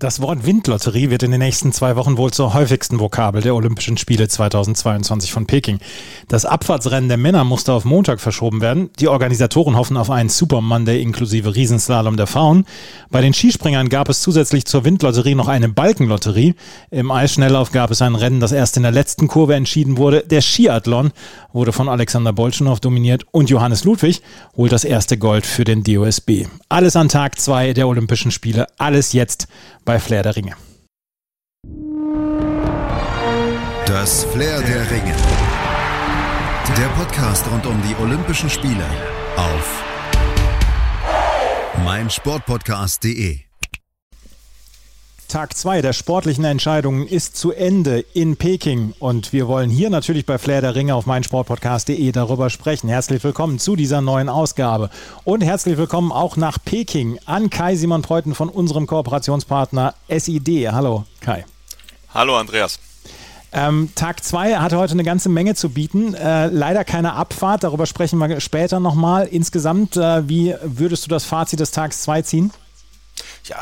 Das Wort Windlotterie wird in den nächsten zwei Wochen wohl zur häufigsten Vokabel der Olympischen Spiele 2022 von Peking. Das Abfahrtsrennen der Männer musste auf Montag verschoben werden. Die Organisatoren hoffen auf einen Super Monday inklusive Riesenslalom der Frauen. Bei den Skispringern gab es zusätzlich zur Windlotterie noch eine Balkenlotterie. Im Eisschnelllauf gab es ein Rennen, das erst in der letzten Kurve entschieden wurde. Der Skiathlon wurde von Alexander Bolschenow dominiert und Johannes Ludwig holt das erste Gold für den DOSB. Alles an Tag zwei der Olympischen Spiele. Alles jetzt bei Flair der Ringe. Das Flair der Ringe. Der Podcast rund um die Olympischen Spiele auf meinsportpodcast.de. Tag zwei der sportlichen Entscheidungen ist zu Ende in Peking und wir wollen hier natürlich bei Flair der Ringe auf meinsportpodcast.de darüber sprechen. Herzlich willkommen zu dieser neuen Ausgabe und herzlich willkommen auch nach Peking an Kai Simon Preuten von unserem Kooperationspartner SID. Hallo Kai. Hallo Andreas. Ähm, Tag 2 hatte heute eine ganze Menge zu bieten. Äh, leider keine Abfahrt, darüber sprechen wir später nochmal. Insgesamt, äh, wie würdest du das Fazit des Tags 2 ziehen? Ja,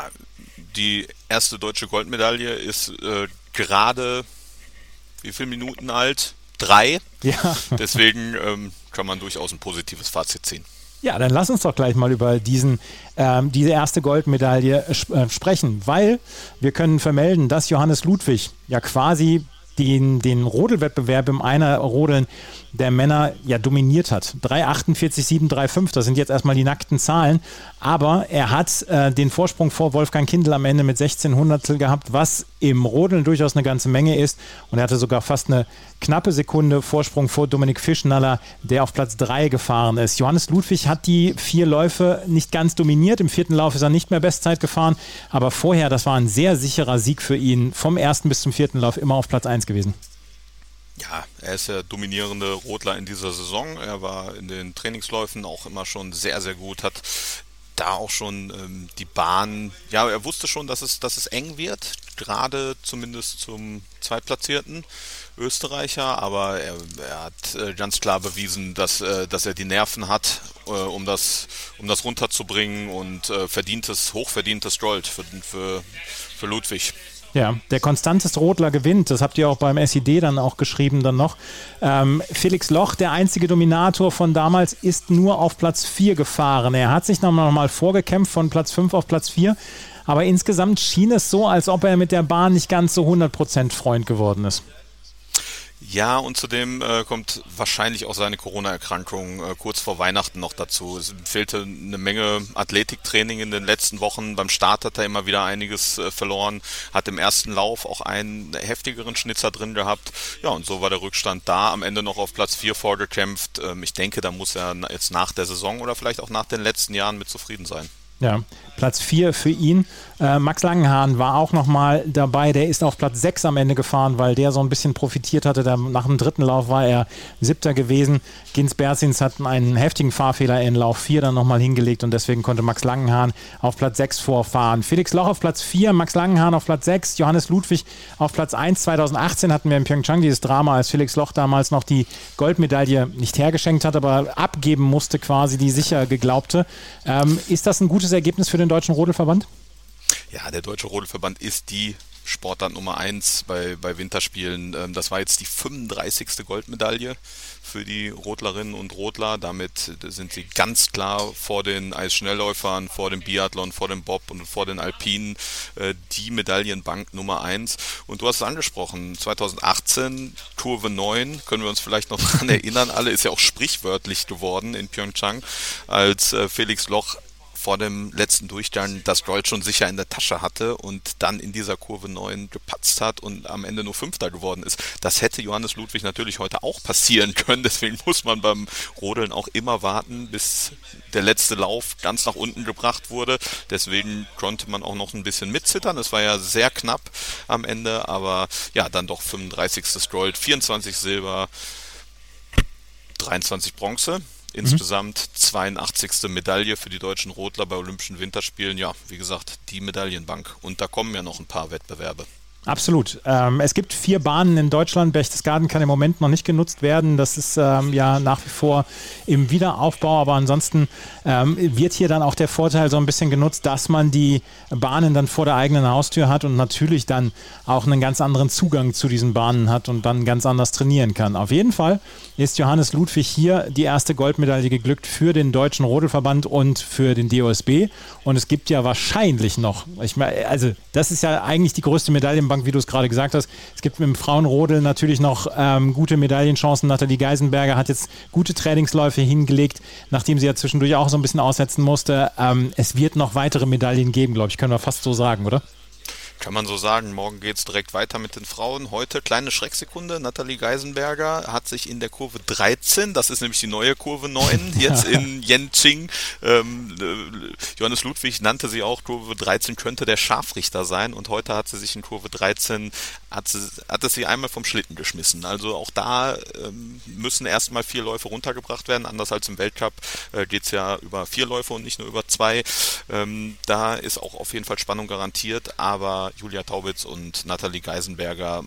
die erste deutsche Goldmedaille ist äh, gerade wie viele Minuten alt? Drei. Ja. Deswegen ähm, kann man durchaus ein positives Fazit ziehen. Ja, dann lass uns doch gleich mal über diesen, ähm, diese erste Goldmedaille äh, sprechen, weil wir können vermelden, dass Johannes Ludwig ja quasi den, den Rodelwettbewerb im Einer-Rodeln der Männer ja dominiert hat. 3,48, 7, 3,5, das sind jetzt erstmal die nackten Zahlen. Aber er hat äh, den Vorsprung vor Wolfgang Kindl am Ende mit 16 Hundertstel gehabt, was im Rodeln durchaus eine ganze Menge ist. Und er hatte sogar fast eine knappe Sekunde Vorsprung vor Dominik Fischnaller, der auf Platz 3 gefahren ist. Johannes Ludwig hat die vier Läufe nicht ganz dominiert. Im vierten Lauf ist er nicht mehr Bestzeit gefahren. Aber vorher, das war ein sehr sicherer Sieg für ihn. Vom ersten bis zum vierten Lauf immer auf Platz 1 gewesen. Ja, er ist der dominierende Rotler in dieser Saison. Er war in den Trainingsläufen auch immer schon sehr, sehr gut, hat da auch schon ähm, die Bahn, ja, er wusste schon, dass es, dass es eng wird, gerade zumindest zum Zweitplatzierten Österreicher, aber er, er hat äh, ganz klar bewiesen, dass, äh, dass er die Nerven hat, äh, um, das, um das runterzubringen und äh, verdientes, hochverdientes Gold für, für, für Ludwig. Ja, der konstanteste Rotler gewinnt. Das habt ihr auch beim SID dann auch geschrieben dann noch. Ähm, Felix Loch, der einzige Dominator von damals, ist nur auf Platz 4 gefahren. Er hat sich nochmal noch vorgekämpft von Platz 5 auf Platz 4. Aber insgesamt schien es so, als ob er mit der Bahn nicht ganz so 100% Freund geworden ist. Ja, und zudem äh, kommt wahrscheinlich auch seine Corona-Erkrankung äh, kurz vor Weihnachten noch dazu. Es fehlte eine Menge Athletiktraining in den letzten Wochen. Beim Start hat er immer wieder einiges äh, verloren, hat im ersten Lauf auch einen heftigeren Schnitzer drin gehabt. Ja, und so war der Rückstand da. Am Ende noch auf Platz 4 vorgekämpft. Ähm, ich denke, da muss er jetzt nach der Saison oder vielleicht auch nach den letzten Jahren mit zufrieden sein. Ja, Platz 4 für ihn. Äh, Max Langenhahn war auch nochmal dabei. Der ist auf Platz 6 am Ende gefahren, weil der so ein bisschen profitiert hatte. Der, nach dem dritten Lauf war er siebter gewesen. Gins Berzins hat einen heftigen Fahrfehler in Lauf 4 dann nochmal hingelegt und deswegen konnte Max Langenhahn auf Platz 6 vorfahren. Felix Loch auf Platz 4, Max Langenhahn auf Platz 6, Johannes Ludwig auf Platz 1. 2018 hatten wir in Pyeongchang dieses Drama, als Felix Loch damals noch die Goldmedaille nicht hergeschenkt hat, aber abgeben musste quasi, die sicher geglaubte. Ähm, ist das ein gutes Ergebnis für den Deutschen Rodelverband? Ja, der Deutsche Rodelverband ist die Sportart Nummer 1 bei, bei Winterspielen. Ähm, das war jetzt die 35. Goldmedaille für die Rotlerinnen und Rotler. Damit sind sie ganz klar vor den Eisschnellläufern, vor dem Biathlon, vor dem Bob und vor den Alpinen äh, die Medaillenbank Nummer 1. Und du hast es angesprochen, 2018, Kurve 9, können wir uns vielleicht noch daran erinnern, alle ist ja auch sprichwörtlich geworden in Pyeongchang, als äh, Felix Loch vor dem letzten Durchgang das Gold schon sicher in der Tasche hatte und dann in dieser Kurve 9 gepatzt hat und am Ende nur Fünfter geworden ist. Das hätte Johannes Ludwig natürlich heute auch passieren können. Deswegen muss man beim Rodeln auch immer warten, bis der letzte Lauf ganz nach unten gebracht wurde. Deswegen konnte man auch noch ein bisschen mitzittern. Es war ja sehr knapp am Ende, aber ja, dann doch 35. Gold, 24 Silber, 23 Bronze. Insgesamt 82. Medaille für die deutschen Rotler bei Olympischen Winterspielen. Ja, wie gesagt, die Medaillenbank. Und da kommen ja noch ein paar Wettbewerbe. Absolut. Ähm, es gibt vier Bahnen in Deutschland. Berchtesgaden kann im Moment noch nicht genutzt werden. Das ist ähm, ja nach wie vor im Wiederaufbau. Aber ansonsten ähm, wird hier dann auch der Vorteil so ein bisschen genutzt, dass man die Bahnen dann vor der eigenen Haustür hat und natürlich dann auch einen ganz anderen Zugang zu diesen Bahnen hat und dann ganz anders trainieren kann. Auf jeden Fall ist Johannes Ludwig hier die erste Goldmedaille geglückt für den Deutschen Rodelverband und für den DOSB. Und es gibt ja wahrscheinlich noch, ich meine, also das ist ja eigentlich die größte Medaillenbank Bank, wie du es gerade gesagt hast. Es gibt dem Frauenrodel natürlich noch ähm, gute Medaillenchancen. Nathalie Geisenberger hat jetzt gute Trainingsläufe hingelegt, nachdem sie ja zwischendurch auch so ein bisschen aussetzen musste. Ähm, es wird noch weitere Medaillen geben, glaube ich, können wir fast so sagen, oder? Kann man so sagen. Morgen geht es direkt weiter mit den Frauen. Heute kleine Schrecksekunde. Nathalie Geisenberger hat sich in der Kurve 13, das ist nämlich die neue Kurve 9, jetzt in Yenqing. Ähm, äh, Johannes Ludwig nannte sie auch, Kurve 13 könnte der Scharfrichter sein. Und heute hat sie sich in Kurve 13, hat, sie, hat es sie einmal vom Schlitten geschmissen. Also auch da ähm, müssen erstmal vier Läufe runtergebracht werden. Anders als im Weltcup äh, geht es ja über vier Läufe und nicht nur über zwei. Ähm, da ist auch auf jeden Fall Spannung garantiert. Aber Julia Taubitz und Nathalie Geisenberger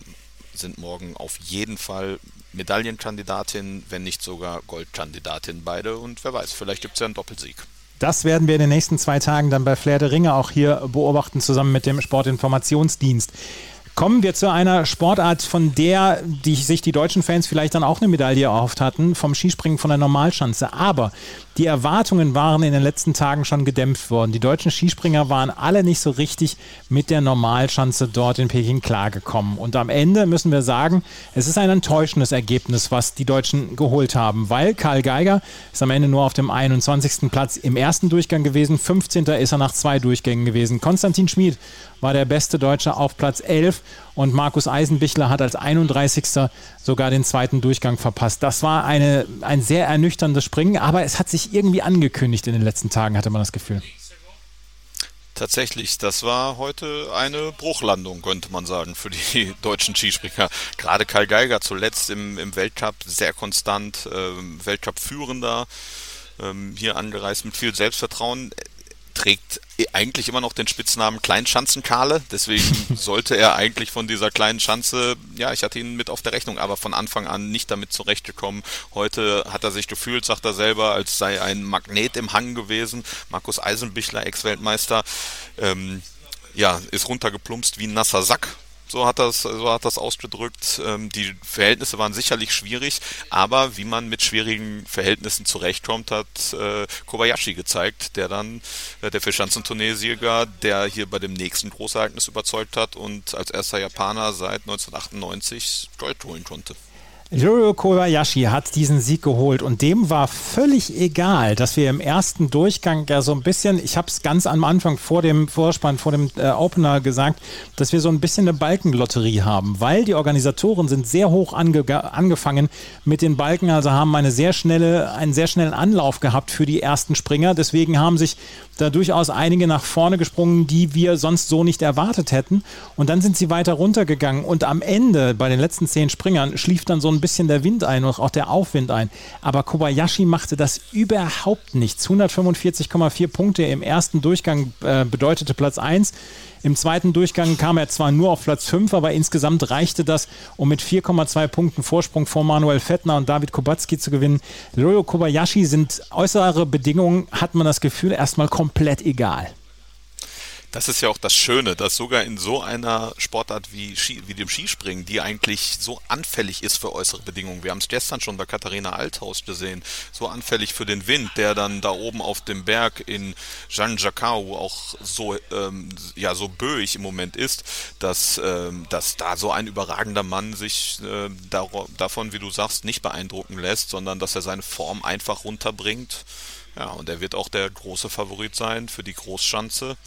sind morgen auf jeden Fall Medaillenkandidatin, wenn nicht sogar Goldkandidatin beide. Und wer weiß, vielleicht gibt es ja einen Doppelsieg. Das werden wir in den nächsten zwei Tagen dann bei Flair der Ringe auch hier beobachten, zusammen mit dem Sportinformationsdienst. Kommen wir zu einer Sportart, von der die, sich die deutschen Fans vielleicht dann auch eine Medaille erhofft hatten, vom Skispringen von der Normalschanze. Aber die Erwartungen waren in den letzten Tagen schon gedämpft worden. Die deutschen Skispringer waren alle nicht so richtig mit der Normalschanze dort in Peking klargekommen. Und am Ende müssen wir sagen, es ist ein enttäuschendes Ergebnis, was die Deutschen geholt haben, weil Karl Geiger ist am Ende nur auf dem 21. Platz im ersten Durchgang gewesen. 15. ist er nach zwei Durchgängen gewesen. Konstantin Schmid war der beste Deutsche auf Platz 11 und Markus Eisenbichler hat als 31. sogar den zweiten Durchgang verpasst. Das war eine, ein sehr ernüchterndes Springen, aber es hat sich irgendwie angekündigt in den letzten Tagen, hatte man das Gefühl. Tatsächlich, das war heute eine Bruchlandung, könnte man sagen, für die deutschen Skispringer. Gerade Karl Geiger zuletzt im, im Weltcup sehr konstant, äh, Weltcup-Führender, ähm, hier angereist mit viel Selbstvertrauen trägt eigentlich immer noch den Spitznamen Kleinschanzenkarle, deswegen sollte er eigentlich von dieser kleinen Schanze, ja, ich hatte ihn mit auf der Rechnung, aber von Anfang an nicht damit zurechtgekommen. Heute hat er sich gefühlt, sagt er selber, als sei ein Magnet im Hang gewesen. Markus Eisenbichler, Ex-Weltmeister, ähm, ja, ist runtergeplumpst wie ein nasser Sack, so hat das, so hat das ausgedrückt. Ähm, die Verhältnisse waren sicherlich schwierig, aber wie man mit schwierigen Verhältnissen zurechtkommt, hat äh, Kobayashi gezeigt, der dann äh, der Vierschanzenturniersieger, der hier bei dem nächsten Großereignis überzeugt hat und als erster Japaner seit 1998 Gold holen konnte. Juro Kobayashi hat diesen Sieg geholt und dem war völlig egal, dass wir im ersten Durchgang ja so ein bisschen, ich habe es ganz am Anfang vor dem Vorspann, vor dem äh, Opener gesagt, dass wir so ein bisschen eine Balkenlotterie haben, weil die Organisatoren sind sehr hoch ange angefangen mit den Balken, also haben eine sehr schnelle, einen sehr schnellen Anlauf gehabt für die ersten Springer. Deswegen haben sich da durchaus einige nach vorne gesprungen, die wir sonst so nicht erwartet hätten. Und dann sind sie weiter runtergegangen und am Ende bei den letzten zehn Springern schlief dann so ein bisschen der Wind ein und auch der Aufwind ein. Aber Kobayashi machte das überhaupt nichts. 145,4 Punkte im ersten Durchgang äh, bedeutete Platz 1. Im zweiten Durchgang kam er zwar nur auf Platz 5, aber insgesamt reichte das, um mit 4,2 Punkten Vorsprung vor Manuel Fettner und David Kubacki zu gewinnen. Ryo Kobayashi sind äußere Bedingungen, hat man das Gefühl, erstmal komplett egal. Das ist ja auch das Schöne, dass sogar in so einer Sportart wie, Ski, wie dem Skispringen, die eigentlich so anfällig ist für äußere Bedingungen, wir haben es gestern schon bei Katharina Althaus gesehen, so anfällig für den Wind, der dann da oben auf dem Berg in Jean-Jacques auch so, ähm, ja, so böig im Moment ist, dass, ähm, dass da so ein überragender Mann sich äh, davon, wie du sagst, nicht beeindrucken lässt, sondern dass er seine Form einfach runterbringt. Ja, und er wird auch der große Favorit sein für die Großschanze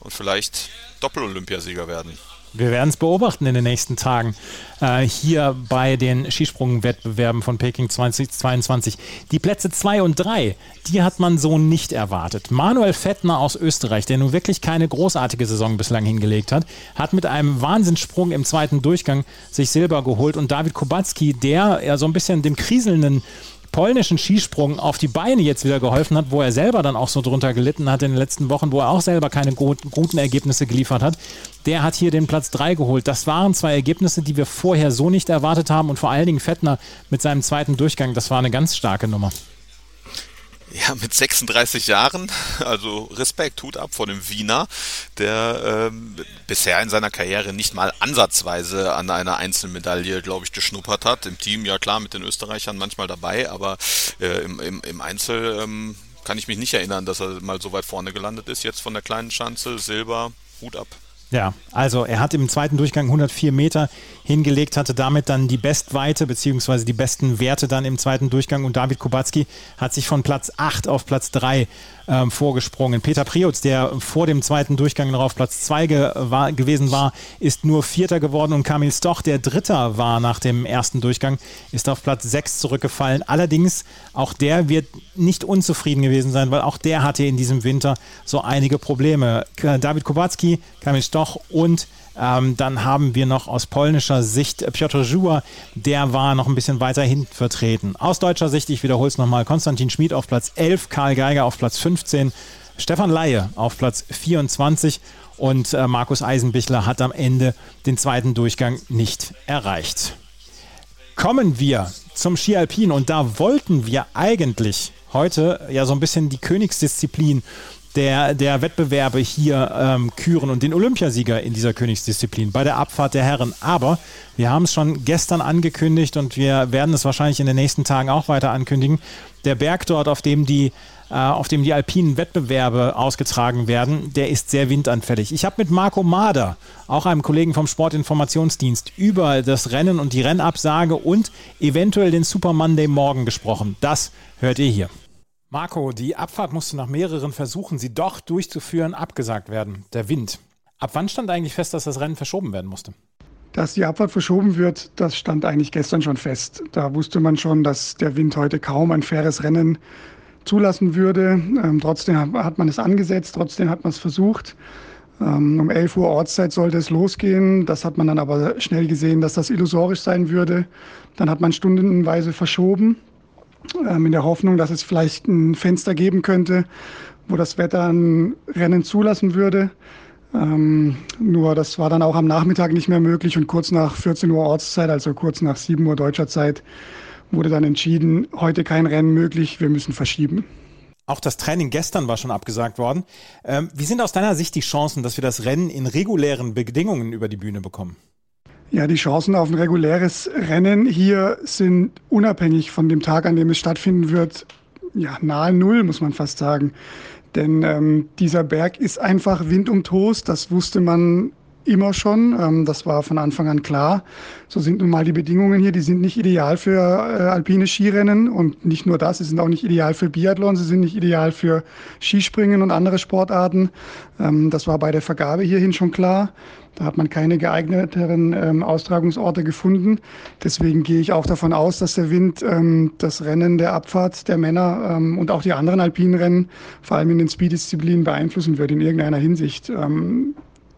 und vielleicht Doppel-Olympiasieger werden. Wir werden es beobachten in den nächsten Tagen äh, hier bei den Skisprungwettbewerben von Peking 2022. Die Plätze 2 und 3, die hat man so nicht erwartet. Manuel Fettner aus Österreich, der nun wirklich keine großartige Saison bislang hingelegt hat, hat mit einem Wahnsinnssprung im zweiten Durchgang sich Silber geholt und David Kubacki, der ja so ein bisschen dem kriselnden polnischen Skisprung auf die Beine jetzt wieder geholfen hat, wo er selber dann auch so drunter gelitten hat in den letzten Wochen, wo er auch selber keine guten Ergebnisse geliefert hat. Der hat hier den Platz 3 geholt. Das waren zwei Ergebnisse, die wir vorher so nicht erwartet haben und vor allen Dingen Fettner mit seinem zweiten Durchgang, das war eine ganz starke Nummer. Ja, mit 36 Jahren, also Respekt, Hut ab vor dem Wiener, der ähm, bisher in seiner Karriere nicht mal ansatzweise an einer Einzelmedaille, glaube ich, geschnuppert hat. Im Team, ja klar, mit den Österreichern manchmal dabei, aber äh, im, im, im Einzel ähm, kann ich mich nicht erinnern, dass er mal so weit vorne gelandet ist. Jetzt von der kleinen Schanze, Silber, Hut ab. Ja, also er hat im zweiten Durchgang 104 Meter hingelegt, hatte damit dann die Bestweite beziehungsweise die besten Werte dann im zweiten Durchgang und David Kubacki hat sich von Platz 8 auf Platz 3 ähm, vorgesprungen. Peter Priutz, der vor dem zweiten Durchgang noch auf Platz 2 ge war, gewesen war, ist nur Vierter geworden und Kamil Stoch, der Dritter war nach dem ersten Durchgang, ist auf Platz 6 zurückgefallen. Allerdings, auch der wird nicht unzufrieden gewesen sein, weil auch der hatte in diesem Winter so einige Probleme. David Kubacki, Kamil Stoch und ähm, dann haben wir noch aus polnischer Sicht Piotr Żuła, der war noch ein bisschen weiter hinten vertreten. Aus deutscher Sicht, ich wiederhole es nochmal, Konstantin Schmid auf Platz 11, Karl Geiger auf Platz 15, Stefan Laie auf Platz 24 und äh, Markus Eisenbichler hat am Ende den zweiten Durchgang nicht erreicht. Kommen wir zum Ski Alpin und da wollten wir eigentlich heute ja so ein bisschen die Königsdisziplin der, der Wettbewerbe hier ähm, küren und den Olympiasieger in dieser Königsdisziplin bei der Abfahrt der Herren. Aber wir haben es schon gestern angekündigt und wir werden es wahrscheinlich in den nächsten Tagen auch weiter ankündigen. Der Berg dort, auf dem die äh, auf dem die alpinen Wettbewerbe ausgetragen werden, der ist sehr windanfällig. Ich habe mit Marco Mader, auch einem Kollegen vom Sportinformationsdienst, über das Rennen und die Rennabsage und eventuell den Super Monday morgen gesprochen. Das hört ihr hier. Marco, die Abfahrt musste nach mehreren Versuchen, sie doch durchzuführen, abgesagt werden. Der Wind. Ab wann stand eigentlich fest, dass das Rennen verschoben werden musste? Dass die Abfahrt verschoben wird, das stand eigentlich gestern schon fest. Da wusste man schon, dass der Wind heute kaum ein faires Rennen zulassen würde. Ähm, trotzdem hat man es angesetzt, trotzdem hat man es versucht. Ähm, um 11 Uhr Ortszeit sollte es losgehen. Das hat man dann aber schnell gesehen, dass das illusorisch sein würde. Dann hat man stundenweise verschoben in der Hoffnung, dass es vielleicht ein Fenster geben könnte, wo das Wetter ein Rennen zulassen würde. Ähm, nur das war dann auch am Nachmittag nicht mehr möglich und kurz nach 14 Uhr Ortszeit, also kurz nach 7 Uhr deutscher Zeit, wurde dann entschieden, heute kein Rennen möglich, wir müssen verschieben. Auch das Training gestern war schon abgesagt worden. Ähm, wie sind aus deiner Sicht die Chancen, dass wir das Rennen in regulären Bedingungen über die Bühne bekommen? Ja, die Chancen auf ein reguläres Rennen hier sind unabhängig von dem Tag, an dem es stattfinden wird, ja, nahe Null, muss man fast sagen. Denn ähm, dieser Berg ist einfach windumtost. Das wusste man immer schon. Ähm, das war von Anfang an klar. So sind nun mal die Bedingungen hier. Die sind nicht ideal für äh, alpine Skirennen und nicht nur das. Sie sind auch nicht ideal für Biathlon. Sie sind nicht ideal für Skispringen und andere Sportarten. Ähm, das war bei der Vergabe hierhin schon klar. Da hat man keine geeigneteren ähm, Austragungsorte gefunden. Deswegen gehe ich auch davon aus, dass der Wind ähm, das Rennen der Abfahrt der Männer ähm, und auch die anderen alpinen Rennen, vor allem in den Speed-Disziplinen, beeinflussen wird in irgendeiner Hinsicht. Ähm,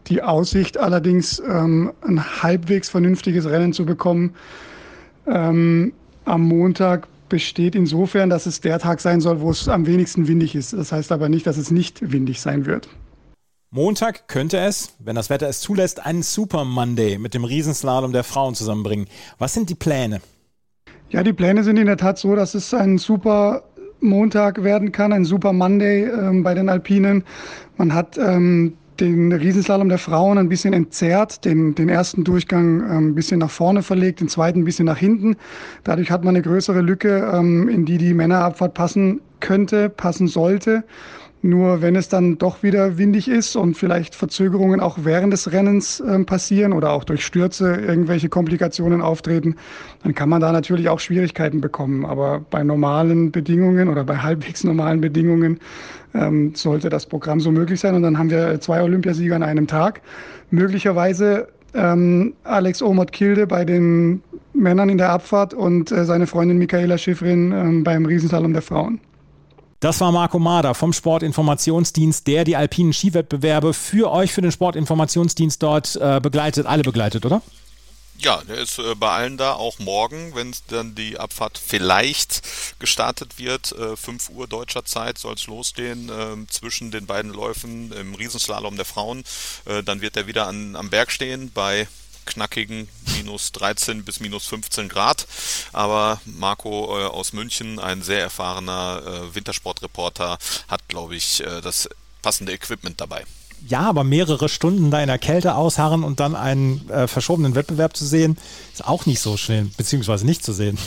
die Aussicht allerdings, ähm, ein halbwegs vernünftiges Rennen zu bekommen, ähm, am Montag besteht insofern, dass es der Tag sein soll, wo es am wenigsten windig ist. Das heißt aber nicht, dass es nicht windig sein wird. Montag könnte es, wenn das Wetter es zulässt, einen Super Monday mit dem Riesenslalom der Frauen zusammenbringen. Was sind die Pläne? Ja, die Pläne sind in der Tat so, dass es ein super Montag werden kann, ein Super Monday ähm, bei den Alpinen. Man hat ähm, den Riesenslalom der Frauen ein bisschen entzerrt, den, den ersten Durchgang ähm, ein bisschen nach vorne verlegt, den zweiten ein bisschen nach hinten. Dadurch hat man eine größere Lücke, ähm, in die die Männerabfahrt passen könnte, passen sollte. Nur wenn es dann doch wieder windig ist und vielleicht Verzögerungen auch während des Rennens äh, passieren oder auch durch Stürze irgendwelche Komplikationen auftreten, dann kann man da natürlich auch Schwierigkeiten bekommen. Aber bei normalen Bedingungen oder bei halbwegs normalen Bedingungen ähm, sollte das Programm so möglich sein. Und dann haben wir zwei Olympiasieger an einem Tag. Möglicherweise ähm, Alex Omot-Kilde bei den Männern in der Abfahrt und äh, seine Freundin Michaela Schifrin ähm, beim Riesenslalom der Frauen. Das war Marco Mader vom Sportinformationsdienst, der die alpinen Skiwettbewerbe für euch, für den Sportinformationsdienst dort äh, begleitet, alle begleitet, oder? Ja, der ist äh, bei allen da, auch morgen, wenn dann die Abfahrt vielleicht gestartet wird. Äh, 5 Uhr deutscher Zeit soll es losgehen äh, zwischen den beiden Läufen im Riesenslalom der Frauen. Äh, dann wird er wieder an, am Berg stehen bei knackigen minus 13 bis minus 15 Grad. Aber Marco äh, aus München, ein sehr erfahrener äh, Wintersportreporter, hat, glaube ich, äh, das passende Equipment dabei ja, aber mehrere Stunden da in der Kälte ausharren und dann einen äh, verschobenen Wettbewerb zu sehen, ist auch nicht so schnell, beziehungsweise nicht zu sehen.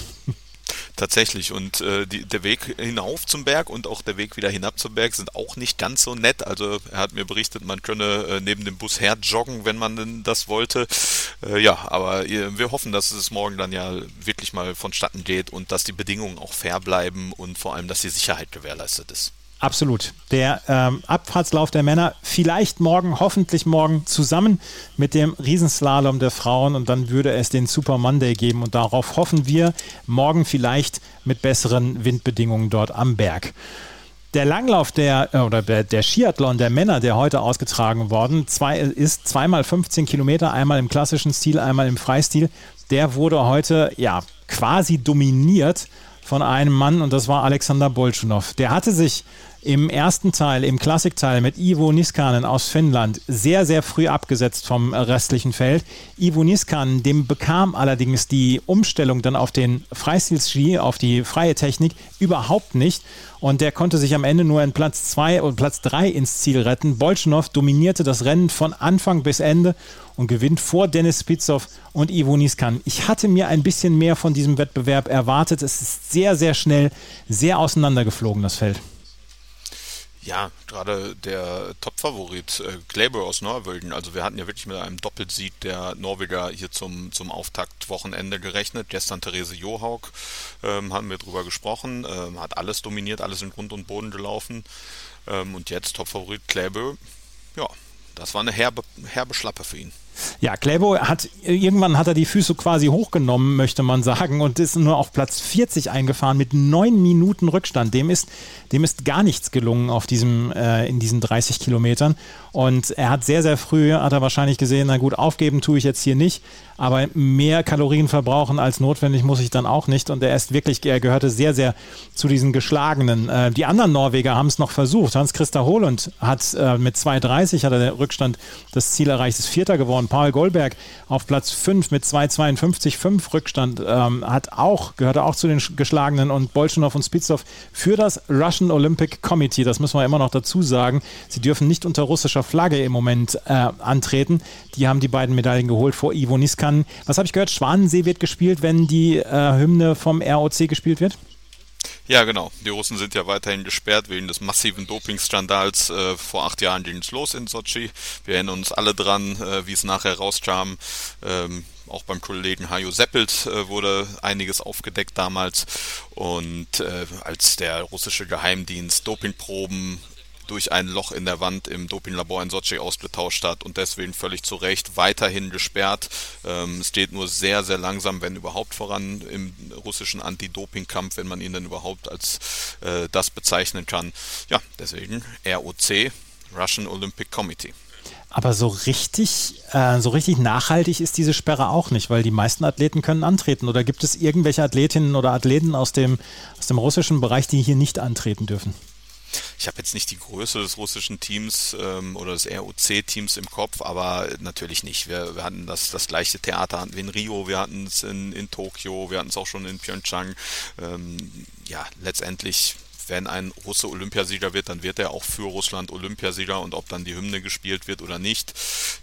Tatsächlich. Und äh, die, der Weg hinauf zum Berg und auch der Weg wieder hinab zum Berg sind auch nicht ganz so nett. Also er hat mir berichtet, man könne äh, neben dem Bus her joggen, wenn man denn das wollte. Äh, ja, aber äh, wir hoffen, dass es morgen dann ja wirklich mal vonstatten geht und dass die Bedingungen auch fair bleiben und vor allem, dass die Sicherheit gewährleistet ist. Absolut. Der ähm, Abfahrtslauf der Männer vielleicht morgen, hoffentlich morgen zusammen mit dem Riesenslalom der Frauen und dann würde es den Super Monday geben und darauf hoffen wir morgen vielleicht mit besseren Windbedingungen dort am Berg. Der Langlauf der äh, oder der, der Skiathlon der Männer, der heute ausgetragen worden zwei, ist, zweimal 15 Kilometer, einmal im klassischen Stil, einmal im Freistil. Der wurde heute ja quasi dominiert von einem Mann und das war Alexander Bolschunow. Der hatte sich im ersten Teil, im Klassikteil mit Ivo Niskanen aus Finnland sehr, sehr früh abgesetzt vom restlichen Feld. Ivo Niskanen, dem bekam allerdings die Umstellung dann auf den Freistilski, auf die freie Technik überhaupt nicht. Und der konnte sich am Ende nur in Platz 2 und Platz 3 ins Ziel retten. Bolschnow dominierte das Rennen von Anfang bis Ende und gewinnt vor Dennis Spitzow und Ivo Niskan. Ich hatte mir ein bisschen mehr von diesem Wettbewerb erwartet. Es ist sehr, sehr schnell, sehr auseinandergeflogen, das Feld. Ja, gerade der Topfavorit äh, aus Norwegen. Also wir hatten ja wirklich mit einem Doppelsieg der Norweger hier zum, zum Auftaktwochenende gerechnet. Gestern Therese Johaug ähm, haben wir drüber gesprochen, ähm, hat alles dominiert, alles in Grund und Boden gelaufen. Ähm, und jetzt Topfavorit Kleber. Ja, das war eine herbe, herbe Schlappe für ihn. Ja, Kläbo hat irgendwann hat er die Füße quasi hochgenommen, möchte man sagen, und ist nur auf Platz 40 eingefahren mit neun Minuten Rückstand. Dem ist, dem ist gar nichts gelungen auf diesem, äh, in diesen 30 Kilometern. Und er hat sehr, sehr früh, hat er wahrscheinlich gesehen, na gut, aufgeben tue ich jetzt hier nicht, aber mehr Kalorien verbrauchen als notwendig muss ich dann auch nicht. Und er ist wirklich, er gehörte sehr, sehr zu diesen Geschlagenen. Äh, die anderen Norweger haben es noch versucht. Hans-Christa Holund hat äh, mit 2,30 hat er den Rückstand das Ziel erreicht, ist Vierter geworden. Paul Goldberg auf Platz 5 mit 2,52,5 Rückstand ähm, hat auch, gehörte auch zu den Geschlagenen und Bolschenow und Spitzow für das Russian Olympic Committee. Das müssen wir immer noch dazu sagen. Sie dürfen nicht unter russischer Flagge im Moment äh, antreten. Die haben die beiden Medaillen geholt vor Ivo Niskan. Was habe ich gehört? Schwanensee wird gespielt, wenn die äh, Hymne vom ROC gespielt wird? Ja, genau. Die Russen sind ja weiterhin gesperrt wegen des massiven Dopingskandals. Äh, vor acht Jahren ging es los in Sochi. Wir erinnern uns alle dran, äh, wie es nachher rauskam. Ähm, auch beim Kollegen Hajo Seppelt äh, wurde einiges aufgedeckt damals. Und äh, als der russische Geheimdienst Dopingproben durch ein Loch in der Wand im Dopinglabor in Sochi ausgetauscht hat und deswegen völlig zu Recht weiterhin gesperrt. Ähm, es geht nur sehr, sehr langsam, wenn überhaupt voran im russischen Anti-Doping-Kampf, wenn man ihn denn überhaupt als äh, das bezeichnen kann. Ja, deswegen ROC, Russian Olympic Committee. Aber so richtig, äh, so richtig nachhaltig ist diese Sperre auch nicht, weil die meisten Athleten können antreten. Oder gibt es irgendwelche Athletinnen oder Athleten aus dem, aus dem russischen Bereich, die hier nicht antreten dürfen? Ich habe jetzt nicht die Größe des russischen Teams ähm, oder des ROC-Teams im Kopf, aber natürlich nicht. Wir, wir hatten das, das gleiche Theater wie in Rio, wir hatten es in, in Tokio, wir hatten es auch schon in Pyeongchang. Ähm, ja, letztendlich wenn ein Russe Olympiasieger wird, dann wird er auch für Russland Olympiasieger und ob dann die Hymne gespielt wird oder nicht,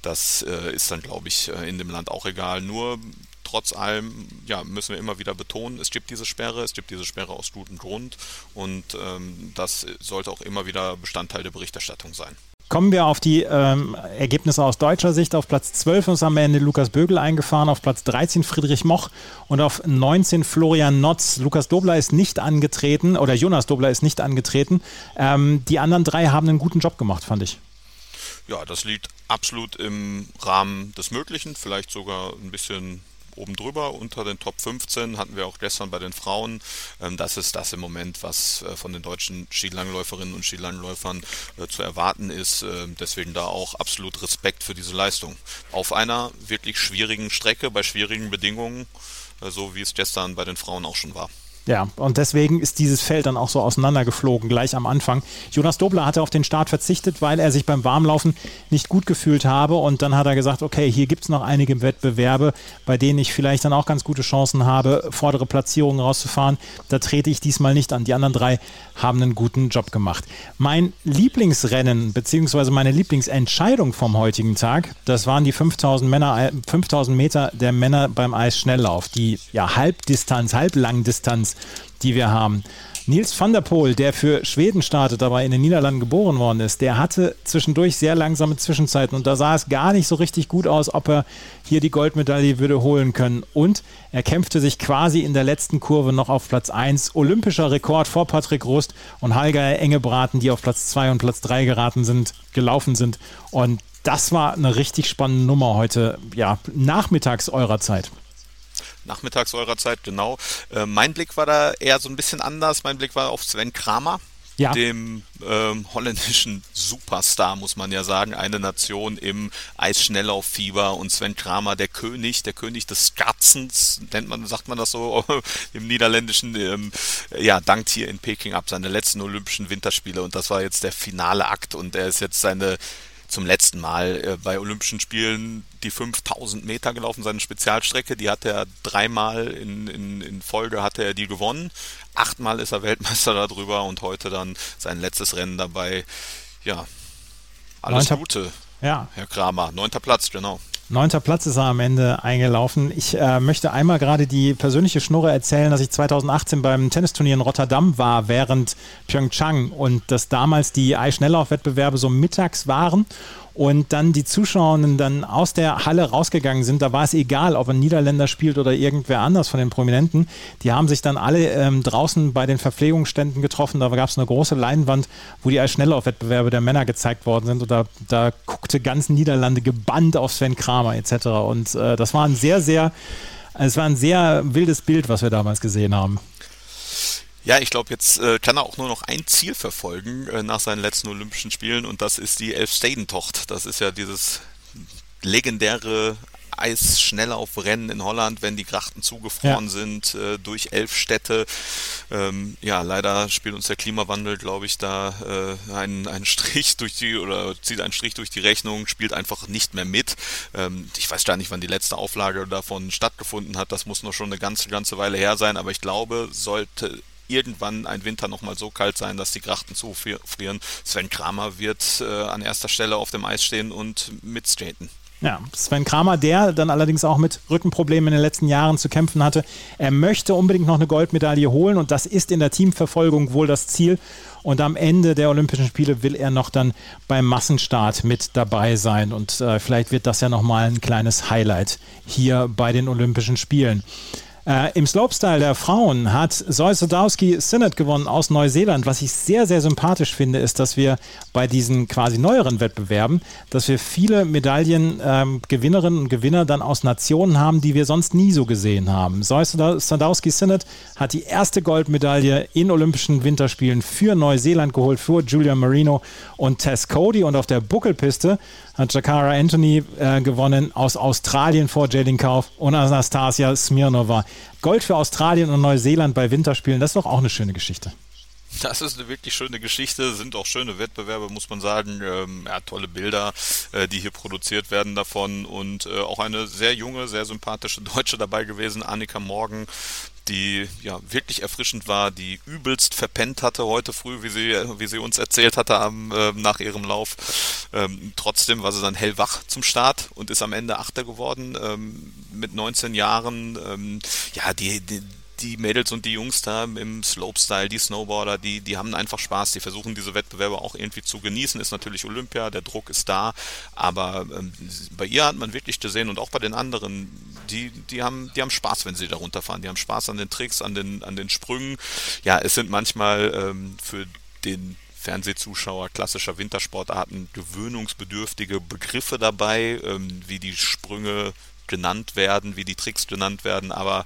das äh, ist dann, glaube ich, äh, in dem Land auch egal. Nur trotz allem ja, müssen wir immer wieder betonen, es gibt diese Sperre, es gibt diese Sperre aus gutem Grund und ähm, das sollte auch immer wieder Bestandteil der Berichterstattung sein. Kommen wir auf die ähm, Ergebnisse aus deutscher Sicht. Auf Platz 12 ist am Ende Lukas Bögel eingefahren, auf Platz 13 Friedrich Moch und auf 19 Florian Notz. Lukas Dobler ist nicht angetreten oder Jonas Dobler ist nicht angetreten. Ähm, die anderen drei haben einen guten Job gemacht, fand ich. Ja, das liegt absolut im Rahmen des Möglichen, vielleicht sogar ein bisschen oben drüber, unter den Top 15, hatten wir auch gestern bei den Frauen. Ähm, das ist das im Moment, was äh, von den deutschen Skilangläuferinnen und Skilangläufern äh, zu erwarten ist. Äh, deswegen da auch absolut Respekt für diese Leistung. Auf einer wirklich schwierigen Strecke, bei schwierigen Bedingungen, äh, so wie es gestern bei den Frauen auch schon war. Ja, und deswegen ist dieses Feld dann auch so auseinandergeflogen, gleich am Anfang. Jonas Dobler hatte auf den Start verzichtet, weil er sich beim Warmlaufen nicht gut gefühlt habe. Und dann hat er gesagt, okay, hier gibt es noch einige Wettbewerbe, bei denen ich vielleicht dann auch ganz gute Chancen habe, vordere Platzierungen rauszufahren. Da trete ich diesmal nicht an. Die anderen drei haben einen guten Job gemacht. Mein Lieblingsrennen, beziehungsweise meine Lieblingsentscheidung vom heutigen Tag, das waren die 5000, Männer, 5000 Meter der Männer beim Eisschnelllauf. Die ja, Halbdistanz, Halblangdistanz die wir haben. Nils van der Poel, der für Schweden startet, aber in den Niederlanden geboren worden ist, der hatte zwischendurch sehr langsame Zwischenzeiten und da sah es gar nicht so richtig gut aus, ob er hier die Goldmedaille würde holen können. Und er kämpfte sich quasi in der letzten Kurve noch auf Platz 1. Olympischer Rekord vor Patrick Rust und Halger Engebraten, die auf Platz 2 und Platz 3 geraten sind, gelaufen sind. Und das war eine richtig spannende Nummer heute, ja, nachmittags eurer Zeit nachmittags eurer Zeit, genau. Äh, mein Blick war da eher so ein bisschen anders. Mein Blick war auf Sven Kramer. Ja. dem ähm, holländischen Superstar, muss man ja sagen, eine Nation im Eisschnelllauffieber und Sven Kramer, der König, der König des Skatzens, nennt man, sagt man das so im Niederländischen, ähm, ja, dankt hier in Peking ab seine letzten Olympischen Winterspiele und das war jetzt der finale Akt und er ist jetzt seine zum letzten Mal äh, bei Olympischen Spielen die 5000 Meter gelaufen, seine Spezialstrecke. Die hat er dreimal in, in, in Folge hatte er die gewonnen. Achtmal ist er Weltmeister darüber und heute dann sein letztes Rennen dabei. Ja, alles Neunter, Gute, ja. Herr Kramer. Neunter Platz, genau. Neunter Platz ist er am Ende eingelaufen. Ich äh, möchte einmal gerade die persönliche Schnurre erzählen, dass ich 2018 beim Tennisturnier in Rotterdam war, während Pyeongchang und dass damals die Eisschnelllaufwettbewerbe so mittags waren und dann die Zuschauerinnen dann aus der Halle rausgegangen sind, da war es egal, ob ein Niederländer spielt oder irgendwer anders von den Prominenten. Die haben sich dann alle ähm, draußen bei den Verpflegungsständen getroffen. Da gab es eine große Leinwand, wo die Schnelllaufwettbewerbe der Männer gezeigt worden sind. Und da, da guckte ganz Niederlande gebannt auf Sven Kramer etc. Und äh, das war ein sehr, sehr, es war ein sehr wildes Bild, was wir damals gesehen haben. Ja, ich glaube, jetzt äh, kann er auch nur noch ein Ziel verfolgen äh, nach seinen letzten Olympischen Spielen und das ist die Elfstedentocht. Das ist ja dieses legendäre Eisschnelllaufrennen in Holland, wenn die Grachten zugefroren ja. sind äh, durch elf Städte. Ähm, ja, leider spielt uns der Klimawandel, glaube ich, da äh, einen, einen Strich durch die oder zieht einen Strich durch die Rechnung, spielt einfach nicht mehr mit. Ähm, ich weiß gar nicht, wann die letzte Auflage davon stattgefunden hat. Das muss noch schon eine ganze, ganze Weile her sein, aber ich glaube, sollte irgendwann ein Winter nochmal so kalt sein, dass die Grachten zufrieren. Sven Kramer wird äh, an erster Stelle auf dem Eis stehen und mitskaten. Ja, Sven Kramer, der dann allerdings auch mit Rückenproblemen in den letzten Jahren zu kämpfen hatte. Er möchte unbedingt noch eine Goldmedaille holen und das ist in der Teamverfolgung wohl das Ziel. Und am Ende der Olympischen Spiele will er noch dann beim Massenstart mit dabei sein. Und äh, vielleicht wird das ja nochmal ein kleines Highlight hier bei den Olympischen Spielen. Äh, Im Slopestyle der Frauen hat Zoe Sodowski Synod gewonnen aus Neuseeland. Was ich sehr, sehr sympathisch finde, ist, dass wir bei diesen quasi neueren Wettbewerben, dass wir viele Medaillengewinnerinnen ähm, und Gewinner dann aus Nationen haben, die wir sonst nie so gesehen haben. Zoe Sodowski Synod hat die erste Goldmedaille in Olympischen Winterspielen für Neuseeland geholt, für Julia Marino und Tess Cody. Und auf der Buckelpiste hat Jakara Anthony äh, gewonnen aus Australien vor Jading Kauf und Anastasia Smirnova. Gold für Australien und Neuseeland bei Winterspielen, das ist doch auch eine schöne Geschichte. Das ist eine wirklich schöne Geschichte, sind auch schöne Wettbewerbe, muss man sagen. Ähm, ja, tolle Bilder, äh, die hier produziert werden davon und äh, auch eine sehr junge, sehr sympathische Deutsche dabei gewesen, Annika Morgen, die ja wirklich erfrischend war, die übelst verpennt hatte heute früh, wie sie, wie sie uns erzählt hatte am, äh, nach ihrem Lauf. Ähm, trotzdem war sie dann hellwach zum Start und ist am Ende Achter geworden ähm, mit 19 Jahren. Ähm, ja, die, die die Mädels und die Jungs da im Slopestyle, die Snowboarder, die, die haben einfach Spaß, die versuchen diese Wettbewerbe auch irgendwie zu genießen. Ist natürlich Olympia, der Druck ist da, aber ähm, bei ihr hat man wirklich gesehen und auch bei den anderen, die, die, haben, die haben Spaß, wenn sie da runterfahren. Die haben Spaß an den Tricks, an den, an den Sprüngen. Ja, es sind manchmal ähm, für den Fernsehzuschauer klassischer Wintersportarten gewöhnungsbedürftige Begriffe dabei, ähm, wie die Sprünge genannt werden, wie die Tricks genannt werden, aber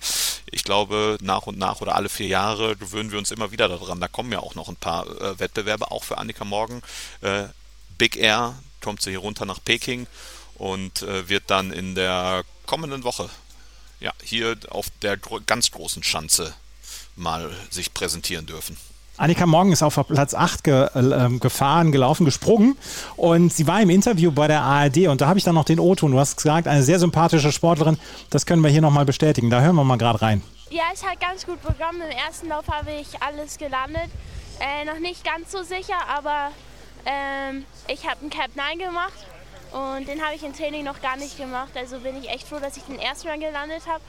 ich glaube, nach und nach oder alle vier Jahre gewöhnen wir uns immer wieder daran. Da kommen ja auch noch ein paar äh, Wettbewerbe, auch für Annika Morgen. Äh, Big Air kommt sie hier runter nach Peking und äh, wird dann in der kommenden Woche ja, hier auf der gro ganz großen Schanze mal sich präsentieren dürfen. Annika Morgen ist auf Platz 8 ge, äh, gefahren, gelaufen, gesprungen und sie war im Interview bei der ARD und da habe ich dann noch den O-Ton. Du hast gesagt, eine sehr sympathische Sportlerin. Das können wir hier nochmal bestätigen. Da hören wir mal gerade rein. Ja, es hat ganz gut Programm. Im ersten Lauf habe ich alles gelandet. Äh, noch nicht ganz so sicher, aber ähm, ich habe einen Cap 9 gemacht und den habe ich im Training noch gar nicht gemacht. Also bin ich echt froh, dass ich den ersten Run gelandet habe.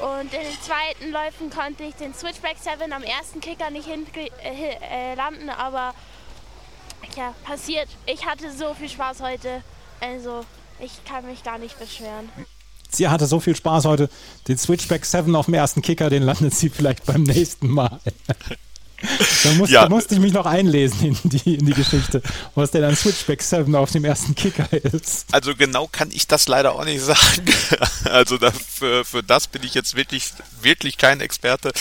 Und in den zweiten Läufen konnte ich den Switchback 7 am ersten Kicker nicht hin, äh, äh, landen, aber ja, passiert. Ich hatte so viel Spaß heute. Also ich kann mich gar nicht beschweren. Sie hatte so viel Spaß heute. Den Switchback 7 auf dem ersten Kicker, den landet sie vielleicht beim nächsten Mal. Da, muss, ja. musste ich mich noch einlesen in die, in die Geschichte, was denn ein Switchback 7 auf dem ersten Kicker ist. Also genau kann ich das leider auch nicht sagen. Also dafür, für das bin ich jetzt wirklich, wirklich kein Experte.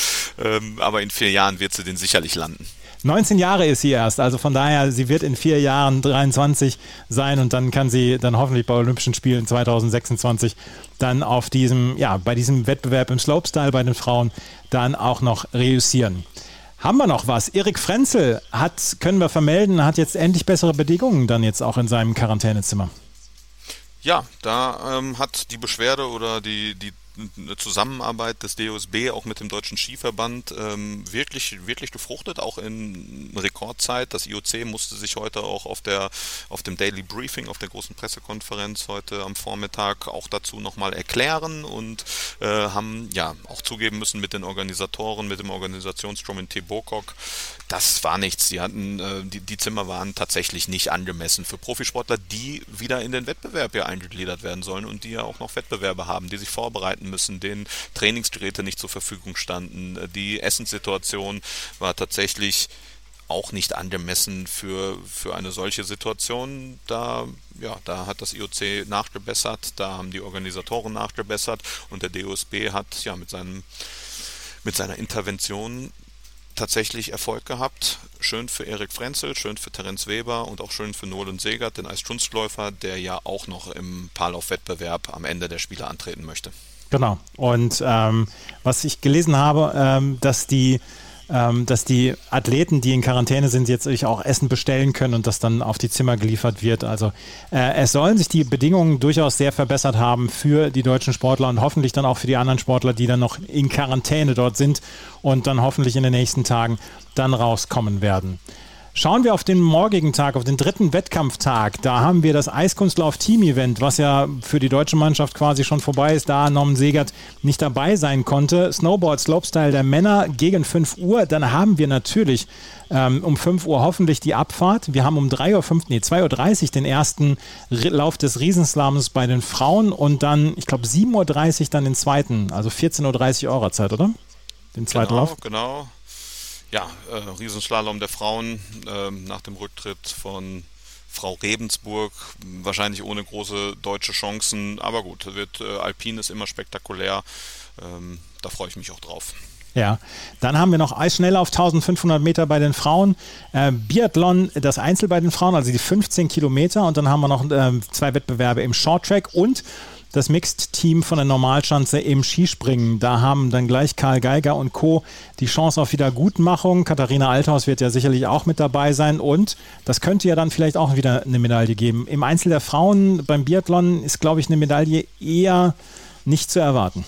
Ähm, aber in vier Jahren wird sie den sicherlich landen. 19 Jahre ist sie erst, also von daher, sie wird in vier Jahren 23 sein und dann kann sie dann hoffentlich bei Olympischen Spielen 2026 dann auf diesem, ja, bei diesem Wettbewerb im Slopestyle bei den Frauen dann auch noch reüssieren. Haben wir noch was? Erik Frenzel hat, können wir vermelden, hat jetzt endlich bessere Bedingungen dann jetzt auch in seinem Quarantänezimmer. Ja, da ähm, hat die Beschwerde oder die, die eine Zusammenarbeit des DOSB auch mit dem Deutschen Skiverband ähm, wirklich, wirklich gefruchtet, auch in Rekordzeit. Das IOC musste sich heute auch auf, der, auf dem Daily Briefing, auf der großen Pressekonferenz heute am Vormittag auch dazu nochmal erklären und äh, haben ja auch zugeben müssen mit den Organisatoren, mit dem Organisationsstrom in Tebokok, das war nichts. Die hatten, äh, die, die Zimmer waren tatsächlich nicht angemessen für Profisportler, die wieder in den Wettbewerb ja eingegliedert werden sollen und die ja auch noch Wettbewerbe haben, die sich vorbereiten müssen, denen Trainingsgeräte nicht zur Verfügung standen. Die Essenssituation war tatsächlich auch nicht angemessen für, für eine solche Situation. Da, ja, da hat das IOC nachgebessert, da haben die Organisatoren nachgebessert und der DOSB hat ja mit seinem mit seiner Intervention tatsächlich Erfolg gehabt. Schön für Erik Frenzel, schön für Terenz Weber und auch schön für Nolan Segert, den Eiskunstläufer, der ja auch noch im Paarlaufwettbewerb am Ende der Spiele antreten möchte. Genau. Und ähm, was ich gelesen habe, ähm, dass die ähm, dass die Athleten, die in Quarantäne sind, jetzt auch Essen bestellen können und das dann auf die Zimmer geliefert wird. Also äh, es sollen sich die Bedingungen durchaus sehr verbessert haben für die deutschen Sportler und hoffentlich dann auch für die anderen Sportler, die dann noch in Quarantäne dort sind und dann hoffentlich in den nächsten Tagen dann rauskommen werden. Schauen wir auf den morgigen Tag, auf den dritten Wettkampftag. Da haben wir das Eiskunstlauf-Team-Event, was ja für die deutsche Mannschaft quasi schon vorbei ist, da Norman Segert nicht dabei sein konnte. Snowboard Slopestyle der Männer gegen 5 Uhr. Dann haben wir natürlich ähm, um 5 Uhr hoffentlich die Abfahrt. Wir haben um 3 Uhr, 5, nee, 2.30 Uhr den ersten Lauf des Riesenslams bei den Frauen und dann, ich glaube, 7.30 Uhr dann den zweiten, also 14.30 Uhr eurer Zeit, oder? Den zweiten genau, Lauf. Genau, ja, äh, Riesenslalom der Frauen äh, nach dem Rücktritt von Frau Rebensburg, wahrscheinlich ohne große deutsche Chancen, aber gut, wird äh, Alpin ist immer spektakulär, ähm, da freue ich mich auch drauf. Ja, dann haben wir noch Eisschnelllauf 1500 Meter bei den Frauen, äh, Biathlon das Einzel bei den Frauen, also die 15 Kilometer. Und dann haben wir noch äh, zwei Wettbewerbe im Shorttrack. Und das Mixed-Team von der Normalschanze im Skispringen. Da haben dann gleich Karl Geiger und Co. die Chance auf Wiedergutmachung. Katharina Althaus wird ja sicherlich auch mit dabei sein und das könnte ja dann vielleicht auch wieder eine Medaille geben. Im Einzel der Frauen beim Biathlon ist, glaube ich, eine Medaille eher nicht zu erwarten.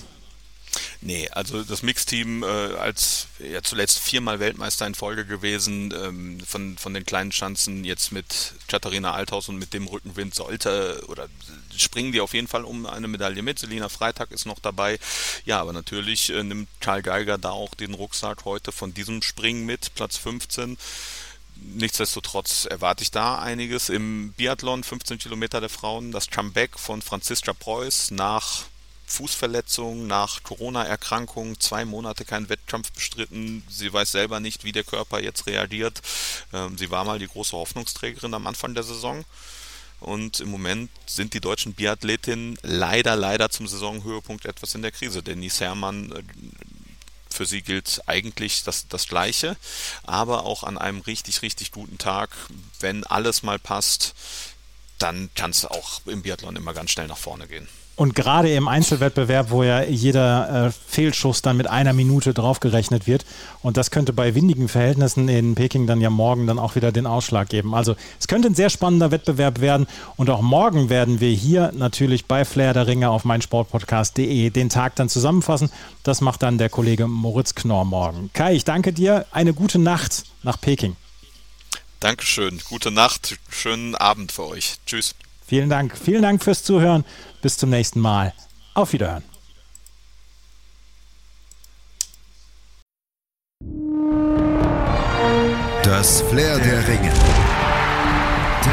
Nee, also das Mixteam äh, als ja zuletzt viermal Weltmeister in Folge gewesen, ähm, von, von den kleinen Schanzen jetzt mit Katharina Althaus und mit dem Rückenwind sollte oder springen die auf jeden Fall um eine Medaille mit. Selina Freitag ist noch dabei. Ja, aber natürlich äh, nimmt Karl Geiger da auch den Rucksack heute von diesem Springen mit, Platz 15. Nichtsdestotrotz erwarte ich da einiges. Im Biathlon 15 Kilometer der Frauen, das Comeback von Franziska Preuß nach Fußverletzung, nach Corona-Erkrankung, zwei Monate keinen Wettkampf bestritten. Sie weiß selber nicht, wie der Körper jetzt reagiert. Ähm, sie war mal die große Hoffnungsträgerin am Anfang der Saison Und im Moment sind die deutschen Biathletinnen leider, leider zum Saisonhöhepunkt etwas in der Krise. Denise Herrmann äh, für sie gilt eigentlich das, das Gleiche, aber auch an einem richtig, richtig guten Tag, wenn alles mal passt, dann kann es auch im Biathlon immer ganz schnell nach vorne gehen. Und gerade im Einzelwettbewerb, wo ja jeder äh, Fehlschuss dann mit einer Minute draufgerechnet wird. Und das könnte bei windigen Verhältnissen in Peking dann ja morgen dann auch wieder den Ausschlag geben. Also es könnte ein sehr spannender Wettbewerb werden. Und auch morgen werden wir hier natürlich bei Flair der Ringe auf meinsportpodcast.de den Tag dann zusammenfassen. Das macht dann der Kollege Moritz Knorr morgen. Kai, ich danke dir. Eine gute Nacht nach Peking. Dankeschön. Gute Nacht. Schönen Abend für euch. Tschüss. Vielen Dank. Vielen Dank fürs Zuhören. Bis zum nächsten Mal. Auf Wiederhören. Das Flair der Ringe.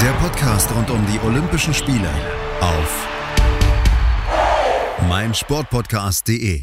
Der Podcast rund um die Olympischen Spiele auf meinsportpodcast.de.